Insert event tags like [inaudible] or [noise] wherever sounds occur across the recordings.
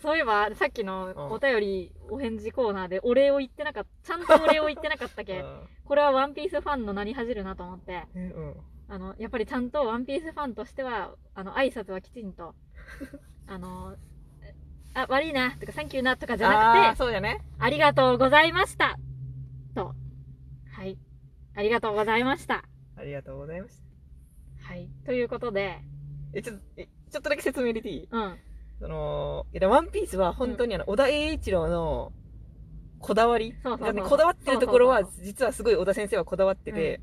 そういえば、さっきのお便り、お返事コーナーでお礼を言ってなかった、ちゃんとお礼を言ってなかったけ、これはワンピースファンの名に恥じるなと思って、うん。あの、やっぱりちゃんとワンピースファンとしては、あの、挨拶はきちんと、[laughs] あの、あ、悪いな、とか、サンキューな、とかじゃなくて、そうじゃね。ありがとうございましたと。はい。ありがとうございました。ありがとうございました。はい。ということで、え、ちょっと、え、ちょっとだけ説明入れていい？うん。その、いや、ワンピースは本当にあの、小田栄一郎のこだわり？そうそうそうこだわってるところは実はすごい小田先生はこだわってて、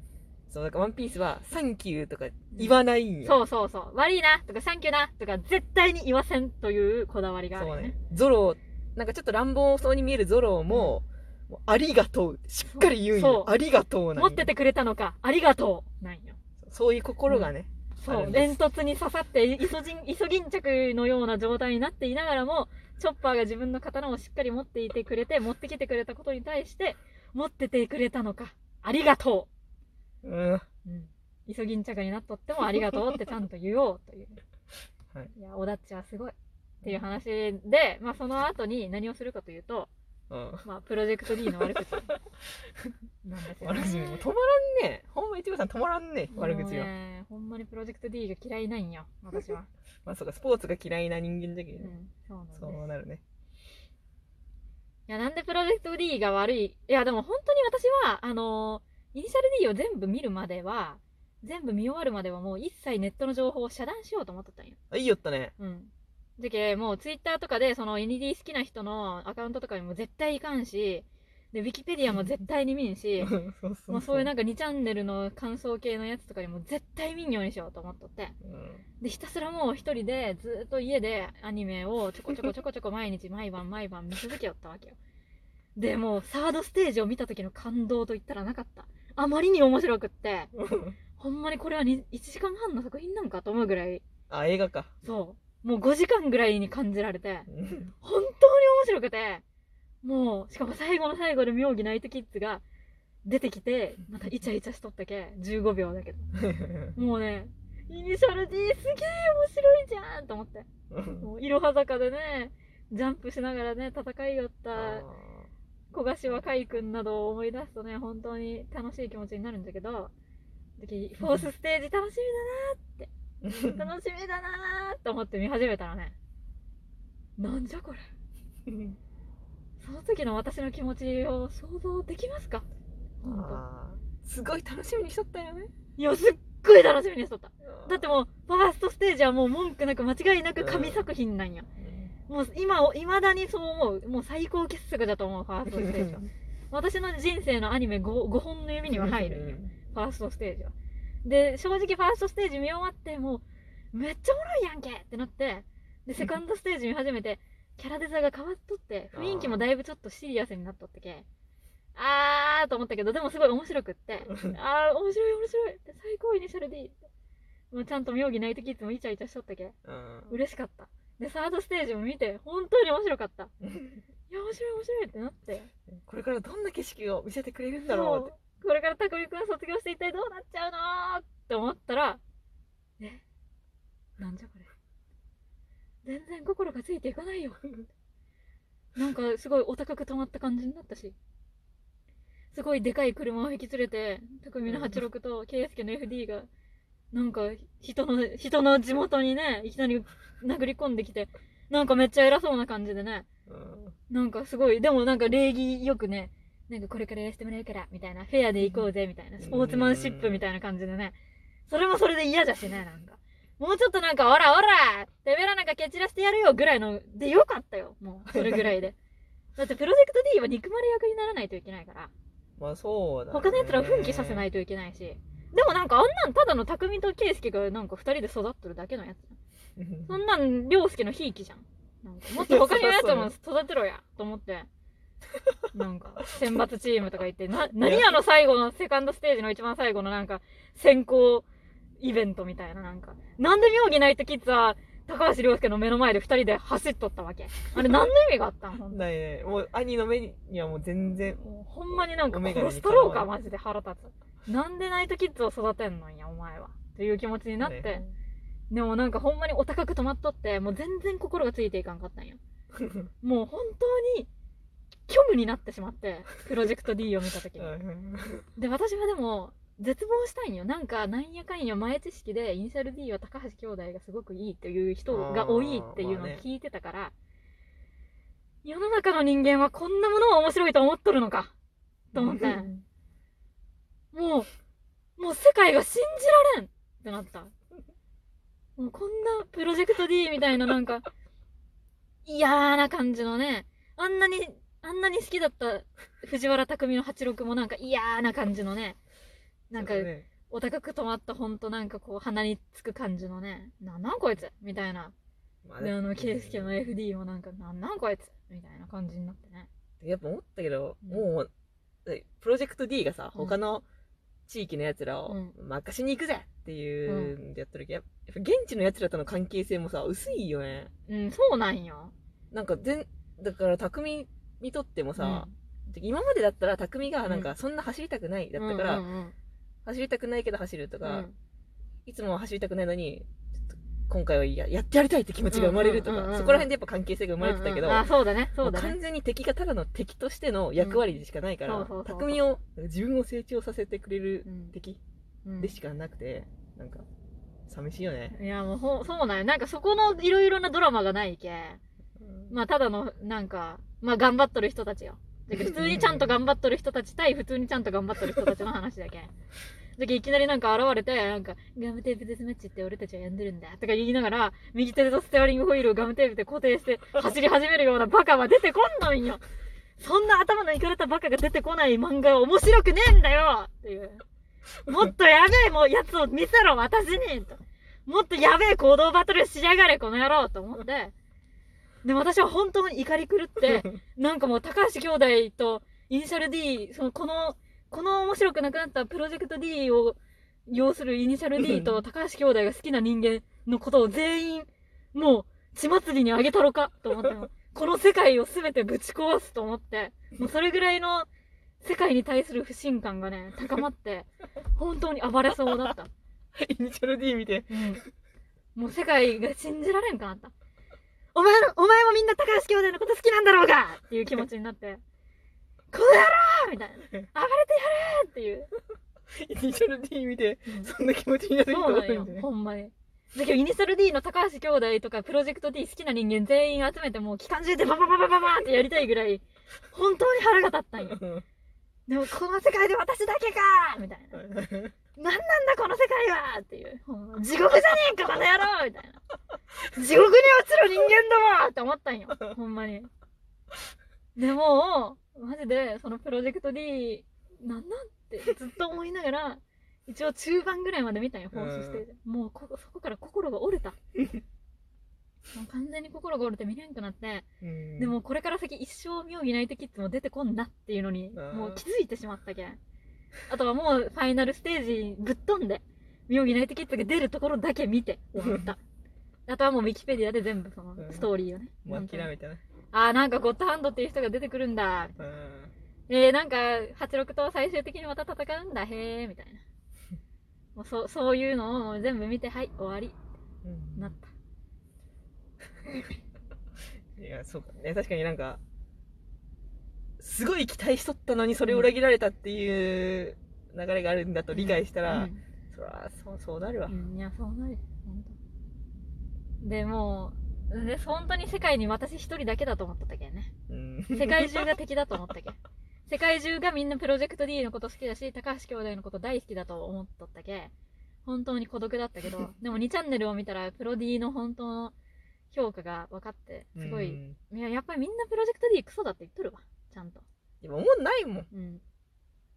そう、なんかワンピースは、サンキューとか言わないんよ。そうそうそう。悪いな、とか、サンキューな、とか、絶対に言わせんというこだわりがあるよねそうね。。ゾロ、なんかちょっと乱暴そうに見えるゾロも、もうありがとう。しっかり言うんそうよ。ありがとうなんよ持っててくれたのか、ありがとうなんよ。そういう心がね。そう、煙突に刺さって、イソジン、イソギンチャクのような状態になっていながらも、チョッパーが自分の刀をしっかり持っていてくれて、持ってきてくれたことに対して、持っててくれたのか、ありがとうん。う。うん。イソギンチャクになっとってもありがとうってちゃんと言おうという。[laughs] はい。いや、オダッチはすごい。っていう話で、まあその後に何をするかというと、うん。まあプロジェクト D の悪口 [laughs] なんです。悪口もう止まらんね。ほんま一部さん止まらんね。悪口もうが。ね、ほんまにプロジェクト D が嫌いなんよ、私は。[laughs] まあそうか、スポーツが嫌いな人間だけどね。うん、そう。そうなるね。いや、なんでプロジェクト D が悪い？いや、でも本当に私は、あのーイニシャル D を全部見るまでは、全部見終わるまではもう一切ネットの情報を遮断しようと思ってたんよ。あ、いいよったね。うん。じゃけ、もうツイッターとかで、その ND 好きな人のアカウントとかにも絶対いかんし、で、ウィキペディアも絶対に見んし。[laughs] もうそういうなんか2チャンネルの感想系のやつとかにも絶対見んようにしようと思っとって。うん。で、ひたすらもう一人でずっと家でアニメをちょこちょこちょこちょこ毎日毎晩毎晩見続けよったわけよ。で、もうサードステージを見た時の感動と言ったらなかった。あまりに面白くって、ほんまにこれはに1時間半の作品なんかと思うぐらい、あ、映画か。そう。もう5時間ぐらいに感じられて、うん本当に面白くて、もう、しかも最後の最後で妙義ナイトキッズが出てきて、またイチャイチャしとったけ、15秒だけど。[laughs] もうね、イニシャル D すげえ面白いじゃんと思って。もう、いろは坂でね、ジャンプしながらね、戦いよった小柏海君などを思い出すとね、本当に楽しい気持ちになるんだけど、時 [laughs] フォースステージ楽しみだな [laughs] 楽しみだなーって思って見始めたらね、なんじゃこれ。その時の私の気持ちを想像できますか？本あーすごい楽しみにしとったよね。当。いや、すっごい楽しみにしとった。だってもう、ファーストステージはもう文句なく間違いなく神作品なんや。もう今、未だにそう思う。もう最高傑作だと思う、ファーストステージは。私の人生のアニメ 5, 5本の指には入るんよ。ファーストステージは。で、正直ファーストステージ見終わって、もう、めっちゃおもろいやんけってなって、で、セカンドステージ見始めて、キャラデザが変わっとって、雰囲気もだいぶちょっとシリアスになっとってけ、あーと思ったけど、でもすごい面白くって、あー、面白い面白い最高イニシャル D。もうちゃんと妙義ナイトキッズもイチャイチャしとったけ、うん嬉しかった。で、サードステージも見て、本当に面白かった。[laughs] いや、面白い面白いってなって。これからどんな景色を見せてくれるんだろうって。これから匠くん卒業して一体どうなっちゃうのーって思ったら、えなんじゃこれ。全然心がついていかないよ。なんかすごいお高く止まった感じになったし。すごいでかい車を引き連れて、匠の86と圭介の FD が、なんか人の、人の地元にね、いきなり殴り込んできて、なんかめっちゃ偉そうな感じでね、うんなんかすごい、でもなんか礼儀よくね、なんかこれからやらせてもらうから、みたいな、フェアで行こうぜ、みたいな、スポーツマンシップみたいな感じでね、それもそれで嫌だしね、なんか。もうちょっとなんか、おらおらてめえらなんか蹴散らしてやるよ、ぐらいの、でよかったよ、もう、それぐらいで。[laughs] だってプロジェクト D は憎まれ役にならないといけないから、まあそうだ、ね。他の奴らを奮起させないといけないし、でもなんかあんなんただの匠と圭介がなんか二人で育ってるだけのやつ。うん。そんなん、凌介のひいきじゃん。なんかもっと他のやつも育てろや、と思って。なんか、選抜チームとか言って、な、何あの最後の、セカンドステージの一番最後のなんか、選考イベントみたいななんか。なんで妙義ナイトキッズは、高橋良介の目の前で二人で走っとったわけ。あれ何の意味があったん？ほんとだね、もう兄の目にはもう全然、もうほんまになんか殺したろうか、マジで腹立つ。なんでナイトキッズを育てんのんや、お前は。っていう気持ちになって、ねでもなんかほんまにお高く止まっとって、もう全然心がついていかんかったんよ。[laughs] もう本当に虚無になってしまって、プロジェクト D を見た時に。で、私はでも、絶望したいんよ。なんか、なんやかんや前知識で、イニシャル D は高橋兄弟がすごくいいっていう人が多いっていうのを聞いてたから、世の中の人間はこんなものを面白いと思っとるのかと思って、もう、もう世界が信じられんってなった。もうこんなプロジェクト D みたいななんか、嫌な感じのね、あんなに、あんなに好きだった藤原匠の86もなんか嫌な感じのね、なんかお高く止まったほんとなんかこう鼻につく感じのね、なんなんこいつみたいな。まあねで、あの、ケイスケの FD もなんか、なんなんこいつみたいな感じになってね。やっぱ思ったけど、うんもう、えプロジェクト D がさ、うん他の地域の奴らをうん任しに行くぜっていうんでやった時、やっぱ現地の奴らとの関係性もさ、薄いよね。うん、そうなんよ。なんか全、だから匠にとってもさ、今までだったら匠がなんかそんな走りたくないだったから、走りたくないけど走るとか、うん。いつもは走りたくないのに、今回はややってやりたいって気持ちが生まれるとか、そこら辺でやっぱ関係性が生まれてたけど、あ、そうだね、そうだね。完全に敵がただの敵としての役割でしかないから、匠を、自分を成長させてくれるうん。敵うん。でしかなくて、なんか、寂しいよね。いや、もうほ、そうなんよ。なんかそこのいろいろなドラマがないけ。まあ、ただの、なんか、まあ、頑張っとる人たちよ。だけど普通にちゃんと頑張っとる人たち対普通にちゃんと頑張っとる人たちの話だけ。だけどいきなりなんか現れて、なんか、ガムテープデスマッチって俺たちはやんでるんだ。とか言いながら、右手でステアリングホイールをガムテープで固定して走り始めるようなバカは出てこんのんよ。そんな頭のいかれたバカが出てこない漫画は面白くねえんだよっていう。もっとやべえもうやつを見せろ私にと。もっとやべえ行動バトルしやがれこの野郎と思って。で、私は本当に怒り狂って、[laughs] なんかもう高橋兄弟とイニシャル D、そのこの、この面白くなくなったプロジェクト D を要するイニシャル D と高橋兄弟が好きな人間のことを全員、もう血祭りにあげたろかと思っても、[laughs] この世界を全てぶち壊すと思って、もうそれぐらいの世界に対する不信感がね、高まって、本当に暴れそうだった。[laughs] イニシャル D 見て、うん。もう世界が信じられんくなった。お前の、お前もみんな高橋兄弟のこと好きなんだろうがっていう気持ちになって、この野郎みたいな。暴れてやれっていう。イニシャル D 見て、うんそんな気持ちになる人そうなんよがいるんだ、ね。ほんまに。だけど、イニシャル D の高橋兄弟とか、プロジェクト D 好きな人間全員集めて、もう期間中でババババババーってやりたいぐらい、本当に腹が立ったんよ。でも、この世界で私だけかみたいな。なんなんだこの世界はっていう。地獄じゃねえかこの野郎みたいな。地獄に落人間どもって思ったんよ。[laughs] ほんまに。でも、マジで、そのプロジェクト D、なんなんってずっと思いながら、一応中盤ぐらいまで見たんよ、放送して。もうこ、そこから心が折れた。もう完全に心が折れて見れんくなって、うんでもこれから先一生妙義ナイトキッズも出てこんなっていうのに、もう気づいてしまったけん。あとはもうファイナルステージぶっ飛んで、妙義ナイトキッズが出るところだけ見て終わった。あとはもうウィキペディアで全部そのうんストーリーをね。もう諦め。あーなんかゴッドハンドっていう人が出てくるんだ。うんえー、なんか86と最終的にまた戦うんだ、へー、みたいな。もうそそういうのを全部見て、はい、終わり。うんなった。[laughs] いや、そうかね。確かになんか、すごい期待しとったのにそれを裏切られたっていう流れがあるんだと理解したら、うんそら、そう、そうなるわう。ん、いや、そうなるよ。本当。で、もう、で、本当に世界に私一人だけだと思ったけんね。うん世界中が敵だと思ったけん。世界中がみんなプロジェクト D のこと好きだし、高橋兄弟のこと大好きだと思っとったけ。本当に孤独だったけど、[laughs] でも2チャンネルを見たら、プロ D の本当の評価が分かって、すごい、うんいや、やっぱりみんなプロジェクト D クソだって言っとるわ。ちゃんと。でも、もうないもん。うん。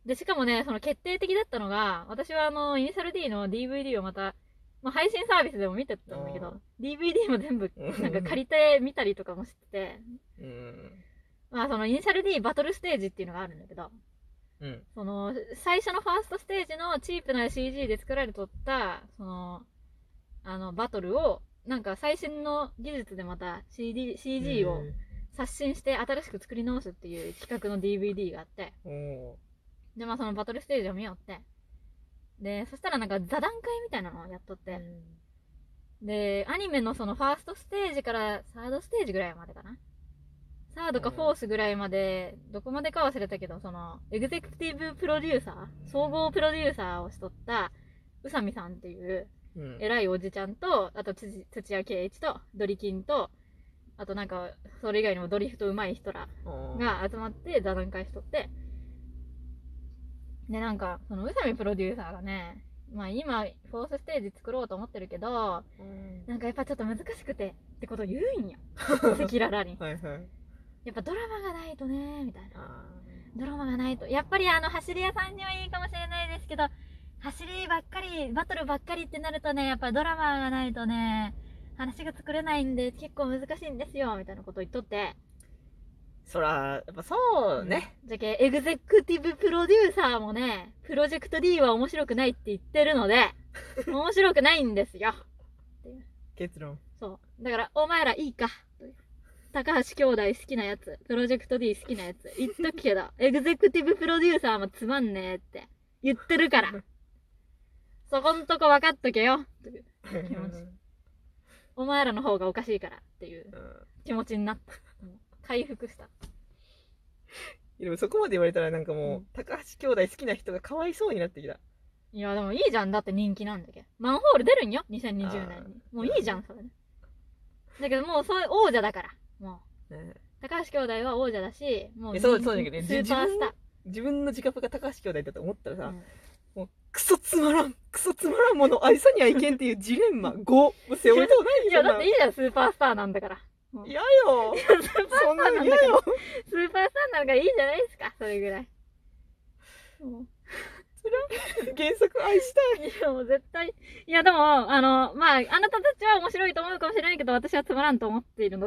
で、しかもね、その決定的だったのが、私はあの、イニシャル D の DVD をまた、まあ、配信サービスでも見てたんだけあど、DVD も全部、うんなんか借りてみたりとかもしてて、うん。まあそのイニシャル D バトルステージっていうのがあるんだけど、うん。その、最初のファーストステージのチープな CG で作られとった、その、あの、バトルを、なんか最新の技術でまた CD、CG を刷新して新しく作り直すっていう企画の DVD があって、で、まあそのバトルステージを見よって。で、そしたらなんか座談会みたいなのをやっとって、で、アニメのそのファーストステージからサードステージぐらいまでかな。サードかフォースぐらいまで、どこまでか忘れたけど、その、エグゼクティブプロデューサー、総合プロデューサーをしとった、宇佐美さんっていう、うん。偉いおじちゃんと、あと土土屋圭一と、ドリキンと、あとなんか、それ以外にもドリフト上手い人らうん。が集まって座談会しとって、で、なんか、その宇佐美プロデューサーがね、まあ今、フォースステージ作ろうと思ってるけど、うんなんかやっぱちょっと難しくてってことを言うんよ。[laughs] 赤裸々に。はいはい。やっぱドラマがないとね、みたいな。あドラマがないと。やっぱりあの、走り屋さんにはいいかもしれないですけど、走りばっかり、バトルばっかりってなるとね、やっぱドラマがないとね、話が作れないんで結構難しいんですよ、みたいなことを言っとって。ーそら、やっぱそうね。じゃけ、エグゼクティブプロデューサーもね、プロジェクト D は面白くないって言ってるので、[laughs] 面白くないんですよ。結論。そう。だから、お前らいいか。高橋兄弟好きなやつ、プロジェクト D 好きなやつ、言っとくけど、[laughs] エグゼクティブプロデューサーもつまんねえって言ってるから。そこんとこ分かっとけよ。[laughs] という気持ちお前らの方がおかしいからっていううん気持ちになった。回復した。でもそこまで言われたらなんかもう、うん高橋兄弟好きな人がかわいそうになってきた。いや、でもいいじゃん。だって人気なんだけど。マンホール出るんよ ?2020 年に。もういいじゃん、それね。だけどもうそういう王者だから。もう。ね高橋兄弟は王者だし、もうえそうそうだけどねスーパースター。自分の自覚が高橋兄弟だと思ったらさ、うんもうクソつまらん、クソつまらんもの愛さにはいけんっていうジレンマ5を背負いとうないいや、だっていいじゃん、スーパースターなんだから。嫌よ [laughs] そんなの嫌よ。スーパースターなんだからいいじゃないですか、それぐらい。も原作愛したい。ういや、もう絶対。いや、でも、あの、まあ、あなたたちは面白いと思うかもしれないけど、私はつまらんと思っているので、